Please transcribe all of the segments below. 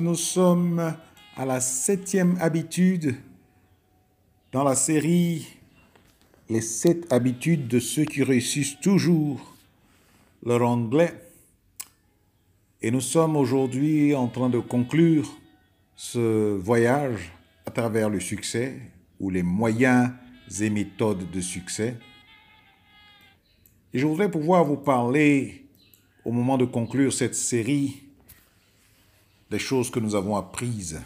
nous sommes à la septième habitude dans la série Les sept habitudes de ceux qui réussissent toujours leur anglais. Et nous sommes aujourd'hui en train de conclure ce voyage à travers le succès ou les moyens et méthodes de succès. Et je voudrais pouvoir vous parler au moment de conclure cette série des choses que nous avons apprises.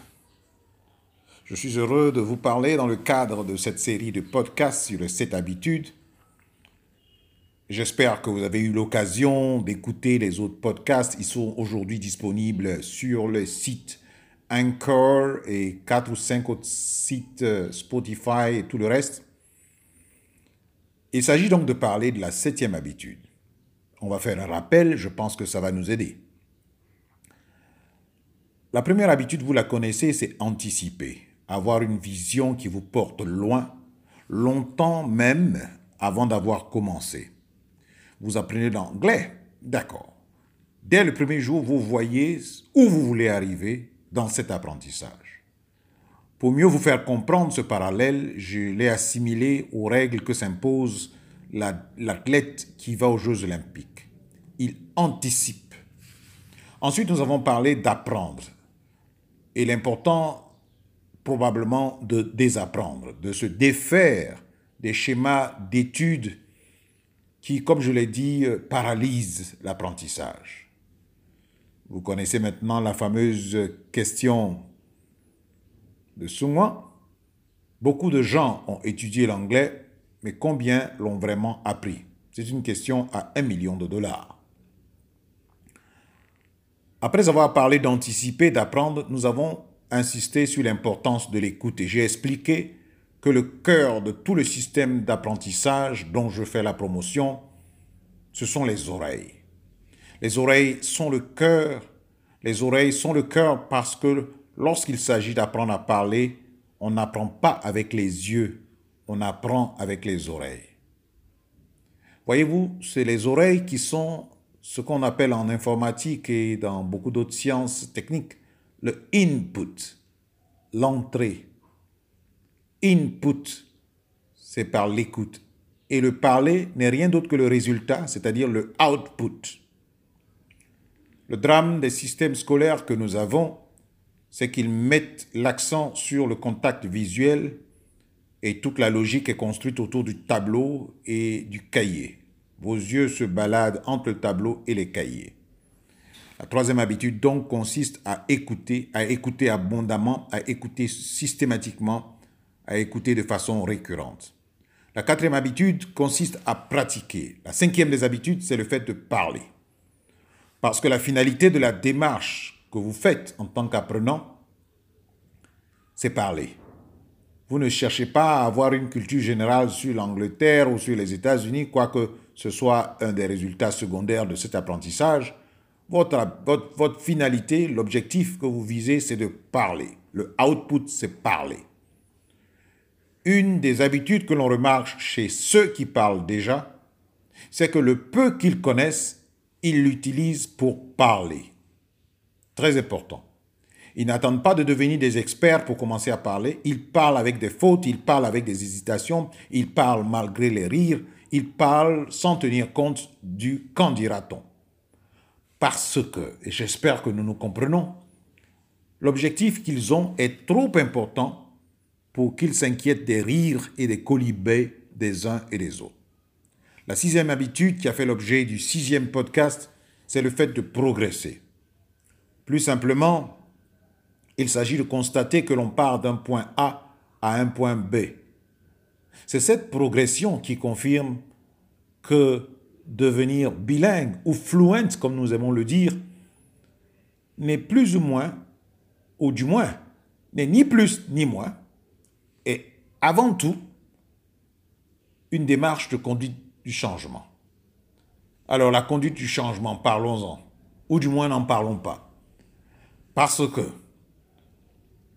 Je suis heureux de vous parler dans le cadre de cette série de podcasts sur les sept habitudes. J'espère que vous avez eu l'occasion d'écouter les autres podcasts. Ils sont aujourd'hui disponibles sur le site Anchor et quatre ou cinq autres sites euh, Spotify et tout le reste. Il s'agit donc de parler de la septième habitude. On va faire un rappel, je pense que ça va nous aider. La première habitude, vous la connaissez, c'est anticiper, avoir une vision qui vous porte loin, longtemps même avant d'avoir commencé. Vous apprenez l'anglais, d'accord. Dès le premier jour, vous voyez où vous voulez arriver dans cet apprentissage. Pour mieux vous faire comprendre ce parallèle, je l'ai assimilé aux règles que s'impose l'athlète qui va aux Jeux olympiques. Il anticipe. Ensuite, nous avons parlé d'apprendre et l'important probablement de désapprendre, de se défaire des schémas d'études qui, comme je l'ai dit, euh, paralysent l'apprentissage. Vous connaissez maintenant la fameuse question de Sungwa. Beaucoup de gens ont étudié l'anglais, mais combien l'ont vraiment appris? C'est une question à un million de dollars. Après avoir parlé d'anticiper, d'apprendre, nous avons insisté sur l'importance de l'écoute j'ai expliqué que le cœur de tout le système d'apprentissage dont je fais la promotion, ce sont les oreilles. Les oreilles sont le cœur. Les oreilles sont le cœur parce que lorsqu'il s'agit d'apprendre à parler, on n'apprend pas avec les yeux, on apprend avec les oreilles. Voyez-vous, c'est les oreilles qui sont ce qu'on appelle en informatique et dans beaucoup d'autres sciences techniques le input, l'entrée. Input, c'est par l'écoute. Et le parler n'est rien d'autre que le résultat, c'est-à-dire le output. Le drame des systèmes scolaires que nous avons, c'est qu'ils mettent l'accent sur le contact visuel et toute la logique est construite autour du tableau et du cahier. Vos yeux se baladent entre le tableau et les cahiers. La troisième habitude donc consiste à écouter, à écouter abondamment, à écouter systématiquement, à écouter de façon récurrente. La quatrième habitude consiste à pratiquer. La cinquième des habitudes, c'est le fait de parler. Parce que la finalité de la démarche que vous faites en tant qu'apprenant, c'est parler. Vous ne cherchez pas à avoir une culture générale sur l'Angleterre ou sur les États-Unis, quoique ce soit un des résultats secondaires de cet apprentissage. Votre, votre, finalité, l'objectif que vous visez, c'est de parler. Le output, c'est parler. Une des habitudes que l'on remarque chez ceux qui parlent déjà, c'est que le peu qu'ils connaissent, ils l'utilisent pour parler. Très important. Ils n'attendent pas de devenir des experts pour commencer à parler. Ils parlent avec des fautes, ils parlent avec des hésitations, ils parlent malgré les rires, ils parlent sans tenir compte du qu'en dira-t-on. Parce que, et j'espère que nous nous comprenons, l'objectif qu'ils ont est trop important pour qu'ils s'inquiètent des rires et des colibés des uns et des autres. La sixième habitude qui a fait l'objet du sixième podcast, c'est le fait de progresser. Plus simplement, il s'agit de constater que l'on part d'un point A à un point B. C'est cette progression qui confirme que devenir bilingue ou fluent, comme nous aimons le dire, n'est plus ou moins, ou du moins, n'est ni plus ni moins, et avant tout, une démarche de conduite du changement. Alors la conduite du changement, parlons-en, ou du moins n'en parlons pas. Parce que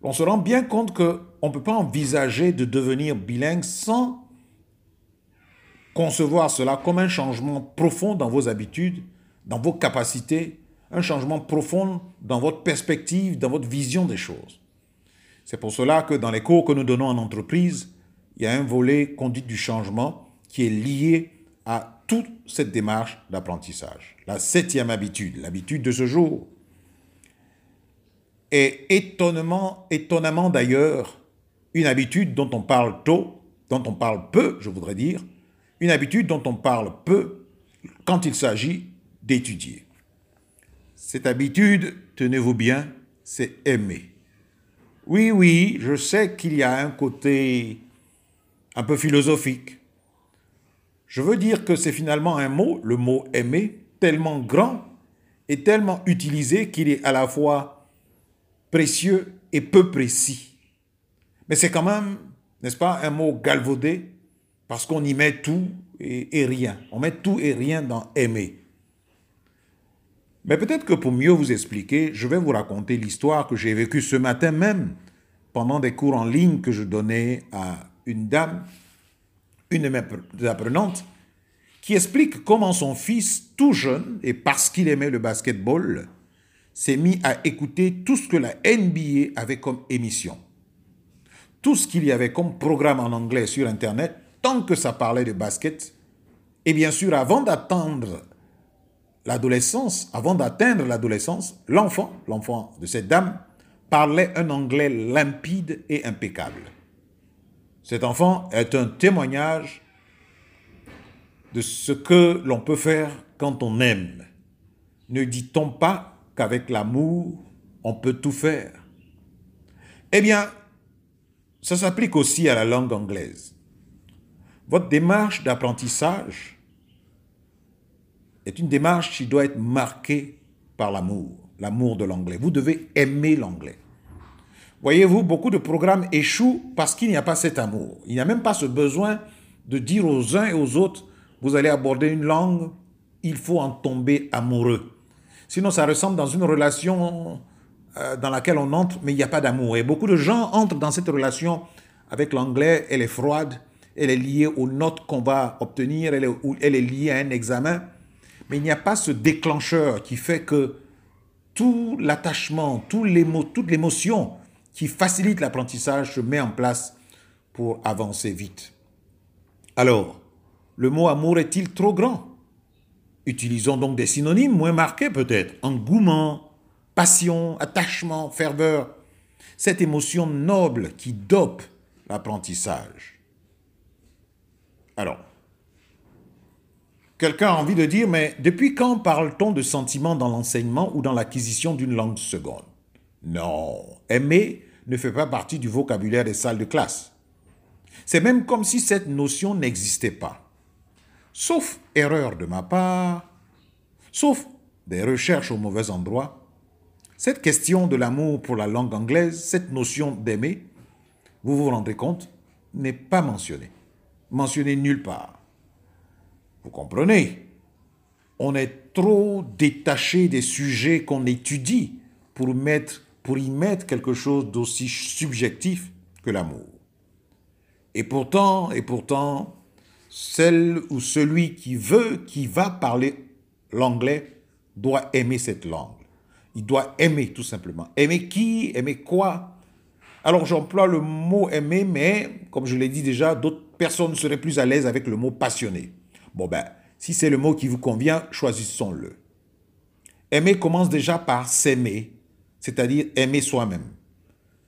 on se rend bien compte qu'on ne peut pas envisager de devenir bilingue sans concevoir cela comme un changement profond dans vos habitudes, dans vos capacités, un changement profond dans votre perspective, dans votre vision des choses. C'est pour cela que dans les cours que nous donnons en entreprise, il y a un volet conduite du changement qui est lié à toute cette démarche d'apprentissage. La septième habitude, l'habitude de ce jour, est étonnamment, étonnamment d'ailleurs une habitude dont on parle tôt, dont on parle peu, je voudrais dire, une habitude dont on parle peu quand il s'agit d'étudier. Cette habitude, tenez-vous bien, c'est aimer. Oui, oui, je sais qu'il y a un côté un peu philosophique. Je veux dire que c'est finalement un mot, le mot aimer, tellement grand et tellement utilisé qu'il est à la fois précieux et peu précis. Mais c'est quand même, n'est-ce pas, un mot galvaudé parce qu'on y met tout et, rien. On met tout et rien dans aimer. Mais peut-être que pour mieux vous expliquer, je vais vous raconter l'histoire que j'ai vécue ce matin même pendant des cours en ligne que je donnais à une dame, une de mes apprenantes, qui explique comment son fils, tout jeune, et parce qu'il aimait le basketball, s'est mis à écouter tout ce que la NBA avait comme émission. Tout ce qu'il y avait comme programme en anglais sur Internet, tant que ça parlait de basket. Et bien sûr, avant d'attendre l'adolescence, avant d'atteindre l'adolescence, l'enfant, l'enfant de cette dame, parlait un anglais limpide et impeccable. Cet enfant est un témoignage de ce que l'on peut faire quand on aime. Ne dit-on pas qu'avec l'amour, on peut tout faire Eh bien, ça s'applique aussi à la langue anglaise. Votre démarche d'apprentissage est une démarche qui doit être marquée par l'amour, l'amour de l'anglais. Vous devez aimer l'anglais. Voyez-vous, beaucoup de programmes échouent parce qu'il n'y a pas cet amour. Il n'y a même pas ce besoin de dire aux uns et aux autres, vous allez aborder une langue, il faut en tomber amoureux. Sinon, ça ressemble dans une relation euh, dans laquelle on entre, mais il n'y a pas d'amour. Et beaucoup de gens entrent dans cette relation avec l'anglais, elle est froide, elle est liée aux notes qu'on va obtenir, elle est, elle est liée à un examen mais il n'y a pas ce déclencheur qui fait que tout l'attachement, toute l'émotion qui facilite l'apprentissage se met en place pour avancer vite. Alors, le mot amour est-il trop grand? Utilisons donc des synonymes moins marqués peut-être. Engouement, passion, attachement, ferveur. Cette émotion noble qui dope l'apprentissage. Alors, Quelqu'un a envie de dire, mais depuis quand parle-t-on de sentiments dans l'enseignement ou dans l'acquisition d'une langue seconde? Non, aimer ne fait pas partie du vocabulaire des salles de classe. C'est même comme si cette notion n'existait pas. Sauf erreur de ma part, sauf des recherches au mauvais endroit, cette question de l'amour pour la langue anglaise, cette notion d'aimer, vous vous rendez compte, n'est pas mentionnée. Mentionnée nulle part. Vous comprenez? On est trop détaché des sujets qu'on étudie pour, mettre, pour y mettre quelque chose d'aussi subjectif que l'amour. Et pourtant, et pourtant, celle ou celui qui veut, qui va parler l'anglais, doit aimer cette langue. Il doit aimer tout simplement. Aimer qui? Aimer quoi? Alors j'emploie le mot aimer, mais comme je l'ai dit déjà, d'autres personnes seraient plus à l'aise avec le mot passionné. Bon ben, si c'est le mot qui vous convient, choisissons-le. Aimer commence déjà par s'aimer, c'est-à-dire aimer soi-même.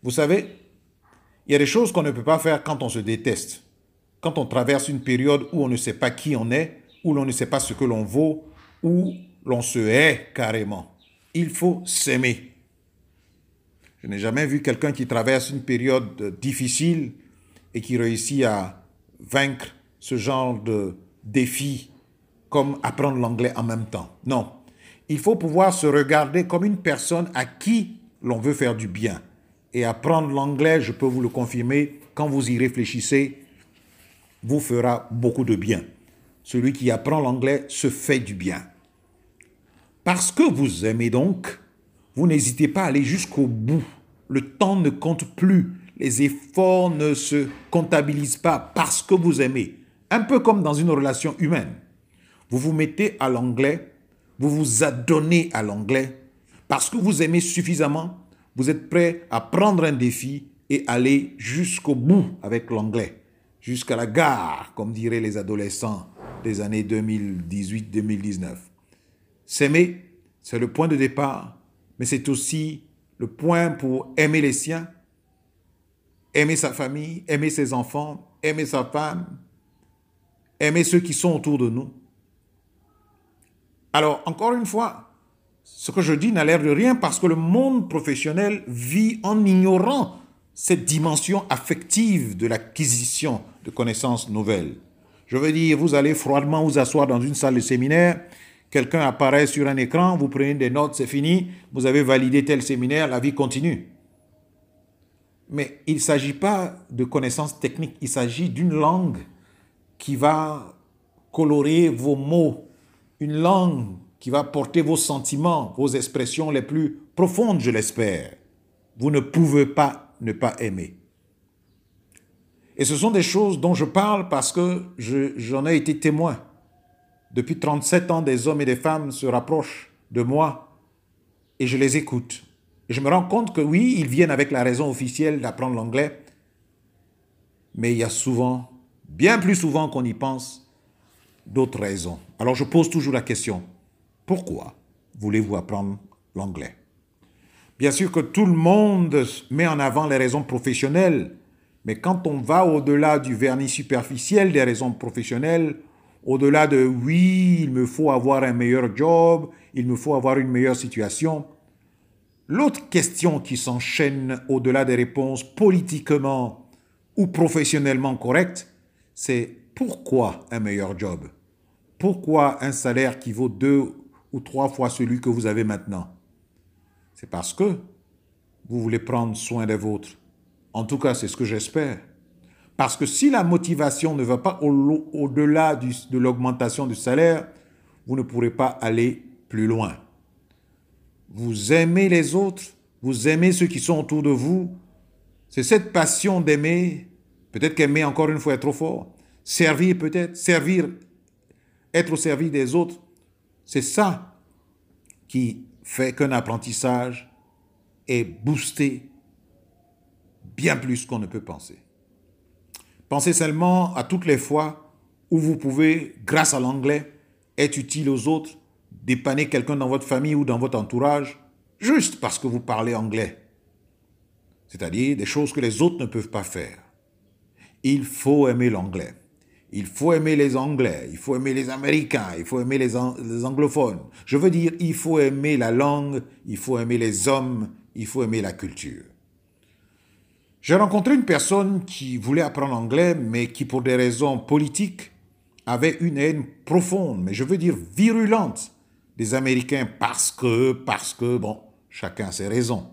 Vous savez, il y a des choses qu'on ne peut pas faire quand on se déteste, quand on traverse une période où on ne sait pas qui on est, où l'on ne sait pas ce que l'on vaut, où l'on se hait carrément. Il faut s'aimer. Je n'ai jamais vu quelqu'un qui traverse une période difficile et qui réussit à vaincre ce genre de défi comme apprendre l'anglais en même temps. Non. Il faut pouvoir se regarder comme une personne à qui l'on veut faire du bien. Et apprendre l'anglais, je peux vous le confirmer, quand vous y réfléchissez, vous fera beaucoup de bien. Celui qui apprend l'anglais se fait du bien. Parce que vous aimez donc, vous n'hésitez pas à aller jusqu'au bout. Le temps ne compte plus. Les efforts ne se comptabilisent pas parce que vous aimez. Un peu comme dans une relation humaine. Vous vous mettez à l'anglais vous vous adonnez à l'anglais, parce que vous aimez suffisamment, vous êtes prêt à prendre un défi et aller jusqu'au bout avec l'anglais, jusqu'à la gare, comme diraient les adolescents des années 2018-2019. S'aimer, c'est le point de départ, mais c'est aussi le point pour aimer les siens, aimer sa famille, aimer ses enfants, aimer sa femme, aimer ceux qui sont autour de nous. Alors, encore une fois, ce que je dis n'a l'air de rien parce que le monde professionnel vit en ignorant cette dimension affective de l'acquisition de connaissances nouvelles. Je veux dire, vous allez froidement vous asseoir dans une salle de séminaire, quelqu'un apparaît sur un écran, vous prenez des notes, c'est fini, vous avez validé tel séminaire, la vie continue. Mais il ne s'agit pas de connaissances techniques, il s'agit d'une langue qui va colorer vos mots, une langue qui va porter vos sentiments, vos expressions les plus profondes, je l'espère. Vous ne pouvez pas ne pas aimer. Et ce sont des choses dont je parle parce que j'en ai été témoin. Depuis 37 ans, des hommes et des femmes se rapprochent de moi et je les écoute. Et je me rends compte que oui, ils viennent avec la raison officielle d'apprendre l'anglais, mais il y a souvent, bien plus souvent qu'on y pense, d'autres raisons. Alors je pose toujours la question, pourquoi voulez-vous apprendre l'anglais? Bien sûr que tout le monde met en avant les raisons professionnelles, mais quand on va au-delà du vernis superficiel des raisons professionnelles, au-delà de oui, il me faut avoir un meilleur job, il me faut avoir une meilleure situation, l'autre question qui s'enchaîne au-delà des réponses politiquement ou professionnellement correctes, c'est pourquoi un meilleur job? Pourquoi un salaire qui vaut deux ou trois fois celui que vous avez maintenant? C'est parce que vous voulez prendre soin des vôtres. En tout cas, c'est ce que j'espère. Parce que si la motivation ne va pas au-delà de l'augmentation du salaire, vous ne pourrez pas aller plus loin. Vous aimez les autres, vous aimez ceux qui sont autour de vous. C'est cette passion d'aimer, peut-être qu'aimer encore une fois est trop fort, servir peut-être, servir, être au service des autres, c'est ça qui fait qu'un apprentissage est boosté bien plus qu'on ne peut penser. Pensez seulement à toutes les fois où vous pouvez, grâce à l'anglais, être utile aux autres, dépanner quelqu'un dans votre famille ou dans votre entourage, juste parce que vous parlez anglais. C'est-à-dire des choses que les autres ne peuvent pas faire. Il faut aimer l'anglais. Il faut aimer les Anglais, il faut aimer les Américains, il faut aimer les, anglophones. Je veux dire, il faut aimer la langue, il faut aimer les hommes, il faut aimer la culture. J'ai rencontré une personne qui voulait apprendre l'anglais, mais qui, pour des raisons politiques, avait une haine profonde, mais je veux dire virulente, des Américains parce que, parce que, bon, chacun ses raisons.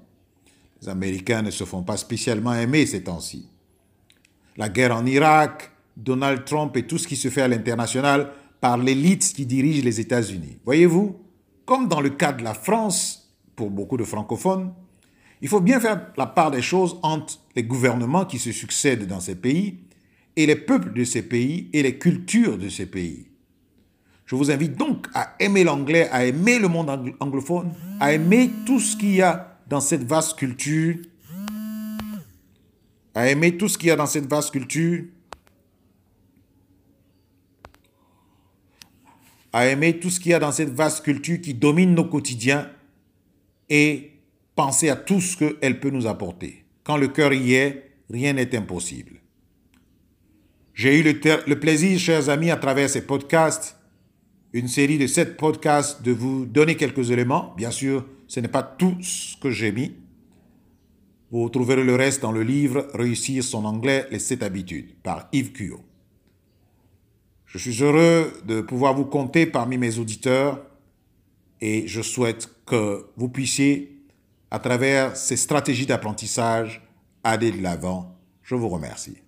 Les Américains ne se font pas spécialement aimer ces temps-ci. La guerre en Irak, Donald Trump et tout ce qui se fait à l'international par l'élite qui dirige les États-Unis. Voyez-vous, comme dans le cas de la France, pour beaucoup de francophones, il faut bien faire la part des choses entre les gouvernements qui se succèdent dans ces pays et les peuples de ces pays et les cultures de ces pays. Je vous invite donc à aimer l'anglais, à aimer le monde anglophone, à aimer tout ce qu'il y a dans cette vaste culture, à aimer tout ce qu'il y a dans cette vaste culture, à aimer tout ce qu'il y a dans cette vaste culture qui domine nos quotidiens et penser à tout ce qu'elle peut nous apporter. Quand le cœur y est, rien n'est impossible. J'ai eu le, plaisir, chers amis, à travers ces podcasts, une série de sept podcasts, de vous donner quelques éléments. Bien sûr, ce n'est pas tout ce que j'ai mis. Vous trouverez le reste dans le livre Réussir son anglais, les sept habitudes, par Yves Cuyo. Je suis heureux de pouvoir vous compter parmi mes auditeurs et je souhaite que vous puissiez à travers ces stratégies d'apprentissage, aller de l'avant. Je vous remercie.